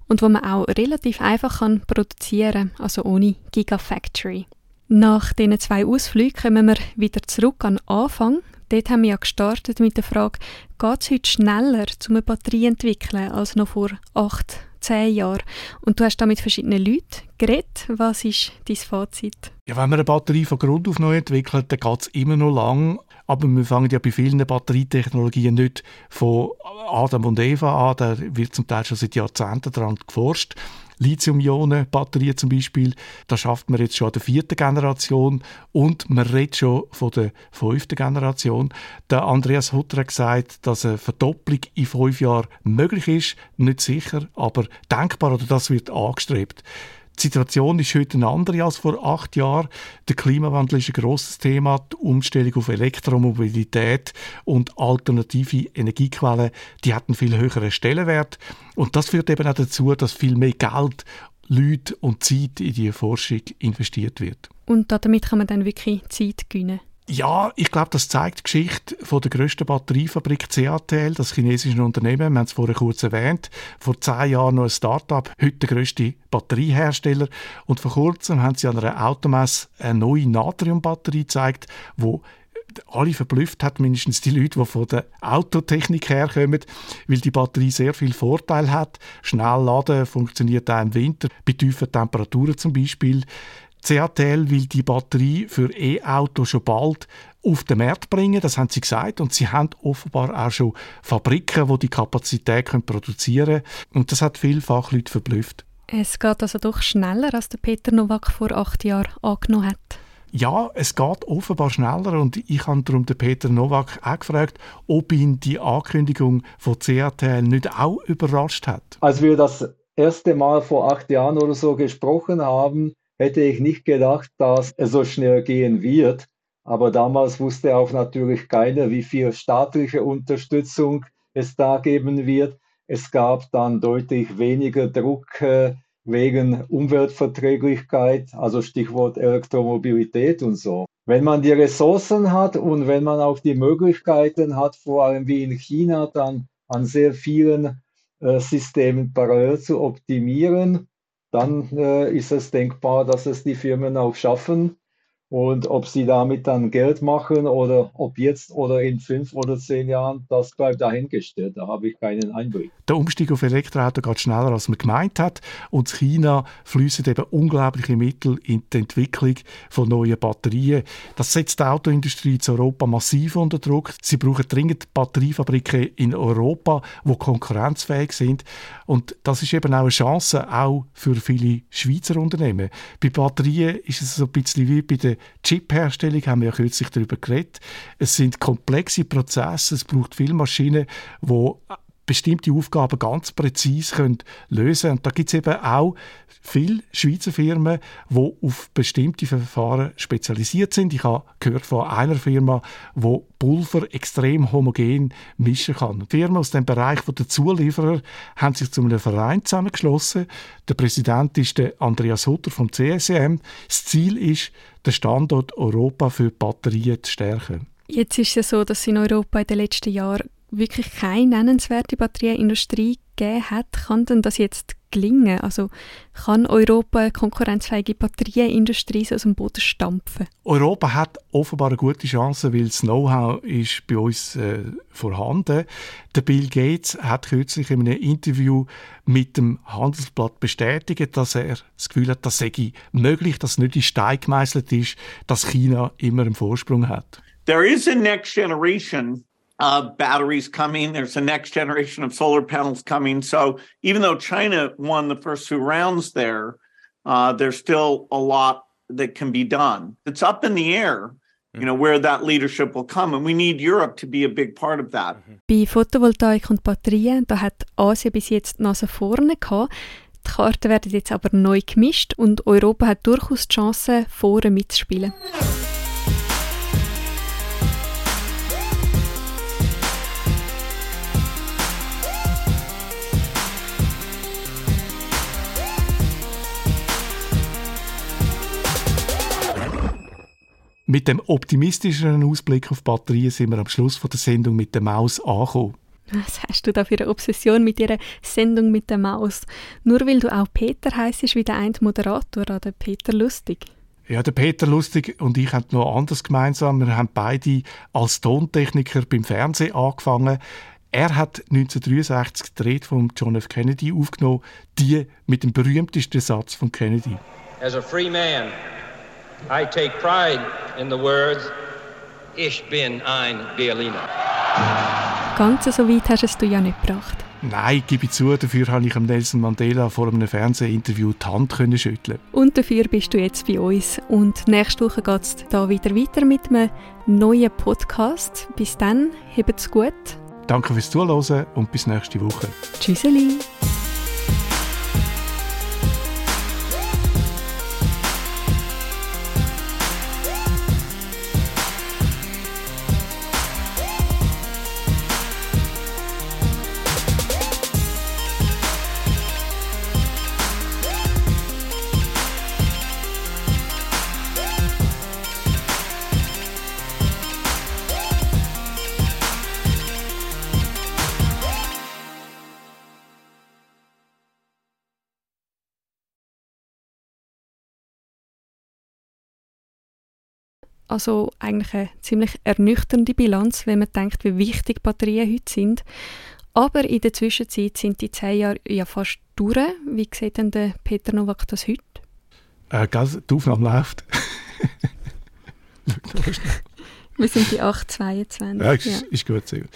und wo man auch relativ einfach kann produzieren, also ohne Gigafactory. Nach diesen zwei Ausflügen kommen wir wieder zurück an den Anfang. Dort haben wir ja gestartet mit der Frage, geht es heute schneller, um eine Batterie zu entwickeln, als noch vor acht zehn Jahren. Und du hast da mit verschiedenen Leuten geredet. Was ist dein Fazit? Ja, wenn man eine Batterie von Grund auf neu entwickelt, dann geht es immer noch lang. Aber wir fangen ja bei vielen Batterietechnologien nicht von Adam und Eva an. Da wird zum Teil schon seit Jahrzehnten daran geforscht. Lithium-Ionen-Batterien zum Beispiel, da schafft man jetzt schon an der vierten Generation und man redet schon von der fünften Generation. Der Andreas Hutter hat gesagt, dass eine Verdopplung in fünf Jahren möglich ist. Nicht sicher, aber denkbar oder das wird angestrebt. Die Situation ist heute eine andere als vor acht Jahren. Der Klimawandel ist ein grosses Thema. Die Umstellung auf Elektromobilität und alternative Energiequellen, die einen viel höheren Stellenwert. Und das führt eben auch dazu, dass viel mehr Geld, Leute und Zeit in die Forschung investiert wird. Und damit kann man dann wirklich Zeit gewinnen. Ja, ich glaube, das zeigt die Geschichte von der grössten Batteriefabrik CATL, das chinesische Unternehmen. Wir haben es vorher kurz erwähnt. Vor zehn Jahren noch ein Start-up, heute der grösste Batteriehersteller. Und vor kurzem haben sie an einer Automesse eine neue Natriumbatterie gezeigt, wo alle verblüfft hat, mindestens die Leute, die von der Autotechnik herkommen, weil die Batterie sehr viel Vorteil hat. Schnell laden funktioniert auch im Winter, bei tiefen Temperaturen zum Beispiel. CATL will die Batterie für E-Auto schon bald auf den Markt bringen, das haben sie gesagt. Und sie haben offenbar auch schon Fabriken, die die Kapazität können produzieren können. Und das hat vielfach Leute verblüfft. Es geht also doch schneller, als der Peter Nowak vor acht Jahren angenommen hat. Ja, es geht offenbar schneller und ich habe darum den Peter Nowak auch gefragt, ob ihn die Ankündigung von CATL nicht auch überrascht hat. Als wir das erste Mal vor acht Jahren oder so gesprochen haben, hätte ich nicht gedacht, dass es so schnell gehen wird. Aber damals wusste auch natürlich keiner, wie viel staatliche Unterstützung es da geben wird. Es gab dann deutlich weniger Druck äh, wegen Umweltverträglichkeit, also Stichwort Elektromobilität und so. Wenn man die Ressourcen hat und wenn man auch die Möglichkeiten hat, vor allem wie in China, dann an sehr vielen äh, Systemen parallel zu optimieren, dann äh, ist es denkbar, dass es die Firmen auch schaffen, und ob sie damit dann Geld machen oder ob jetzt oder in fünf oder zehn Jahren, das bleibt dahingestellt. Da habe ich keinen Einblick. Der Umstieg auf Elektroauto geht schneller, als man gemeint hat. Und in China fließen eben unglaubliche Mittel in die Entwicklung von neuen Batterien. Das setzt die Autoindustrie in Europa massiv unter Druck. Sie brauchen dringend Batteriefabriken in Europa, die konkurrenzfähig sind. Und das ist eben auch eine Chance, auch für viele Schweizer Unternehmen. Bei Batterien ist es so ein bisschen wie bei der Chip-Herstellung haben wir ja kürzlich darüber geredet. Es sind komplexe Prozesse, es braucht viele Maschinen, die bestimmte Aufgaben ganz präzise können lösen Und da gibt es eben auch viele Schweizer Firmen, die auf bestimmte Verfahren spezialisiert sind. Ich habe gehört von einer Firma, die Pulver extrem homogen mischen kann. Firmen aus dem Bereich der Zulieferer haben sich zu einem Verein zusammengeschlossen. Der Präsident ist der Andreas Hutter vom CSM. Das Ziel ist, den Standort Europa für Batterien zu stärken. Jetzt ist es so, dass in Europa in den letzten Jahren wirklich keine nennenswerte Batterieindustrie gegeben hat, kann denn das jetzt gelingen? Also kann Europa eine konkurrenzfähige Batterieindustrie aus dem Boden stampfen? Europa hat offenbar eine gute Chance, weil das Know-how ist bei uns äh, vorhanden. Der Bill Gates hat kürzlich in einem Interview mit dem Handelsblatt bestätigt, dass er das Gefühl hat, das sei möglich, dass nicht in Stein gemeißelt ist, dass China immer einen Vorsprung hat. There is a next generation uh, batteries coming. There's a next generation of solar panels coming. So even though China won the first two rounds there, uh, there's still a lot that can be done. It's up in the air. You know, where that leadership will come. And we need Europe to be a big part of that. Bei Photovoltaik und Batterien, da hat Asien bis jetzt Nase vorne gehabt. Die Karten werden jetzt aber neu gemischt und Europa hat durchaus die Chance, vorne mitzuspielen. Mit dem optimistischeren Ausblick auf Batterien sind wir am Schluss von der Sendung mit der Maus angekommen. Was hast du da für eine Obsession mit ihrer Sendung mit der Maus? Nur weil du auch Peter heisst wie der eine Moderator, oder Peter Lustig? Ja, der Peter Lustig und ich haben noch anders gemeinsam. Wir haben beide als Tontechniker beim Fernsehen angefangen. Er hat 1963 die Rede von John F. Kennedy aufgenommen, die mit dem berühmtesten Satz von Kennedy. As a free man, I take pride in the words, Ich bin ein Berliner. Ganz so weit hast es du ja nicht gebracht. Nein, gebe ich zu, dafür habe ich Nelson Mandela vor einem Fernsehinterview die Hand können schütteln. Und dafür bist du jetzt bei uns. Und nächste Woche geht es da wieder weiter mit einem neuen Podcast. Bis dann, habt's gut. Danke fürs Zuhören und bis nächste Woche. Tschüsseli. Also eigentlich eine ziemlich ernüchternde Bilanz, wenn man denkt, wie wichtig Batterien heute sind. Aber in der Zwischenzeit sind die zehn Jahre ja fast durch. Wie sieht denn der Peter Nowak das heute? Äh, die Aufnahme läuft. *laughs* Wir sind die 822. Ja, ist, ja. ist gut. Sehr gut.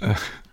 äh, *laughs*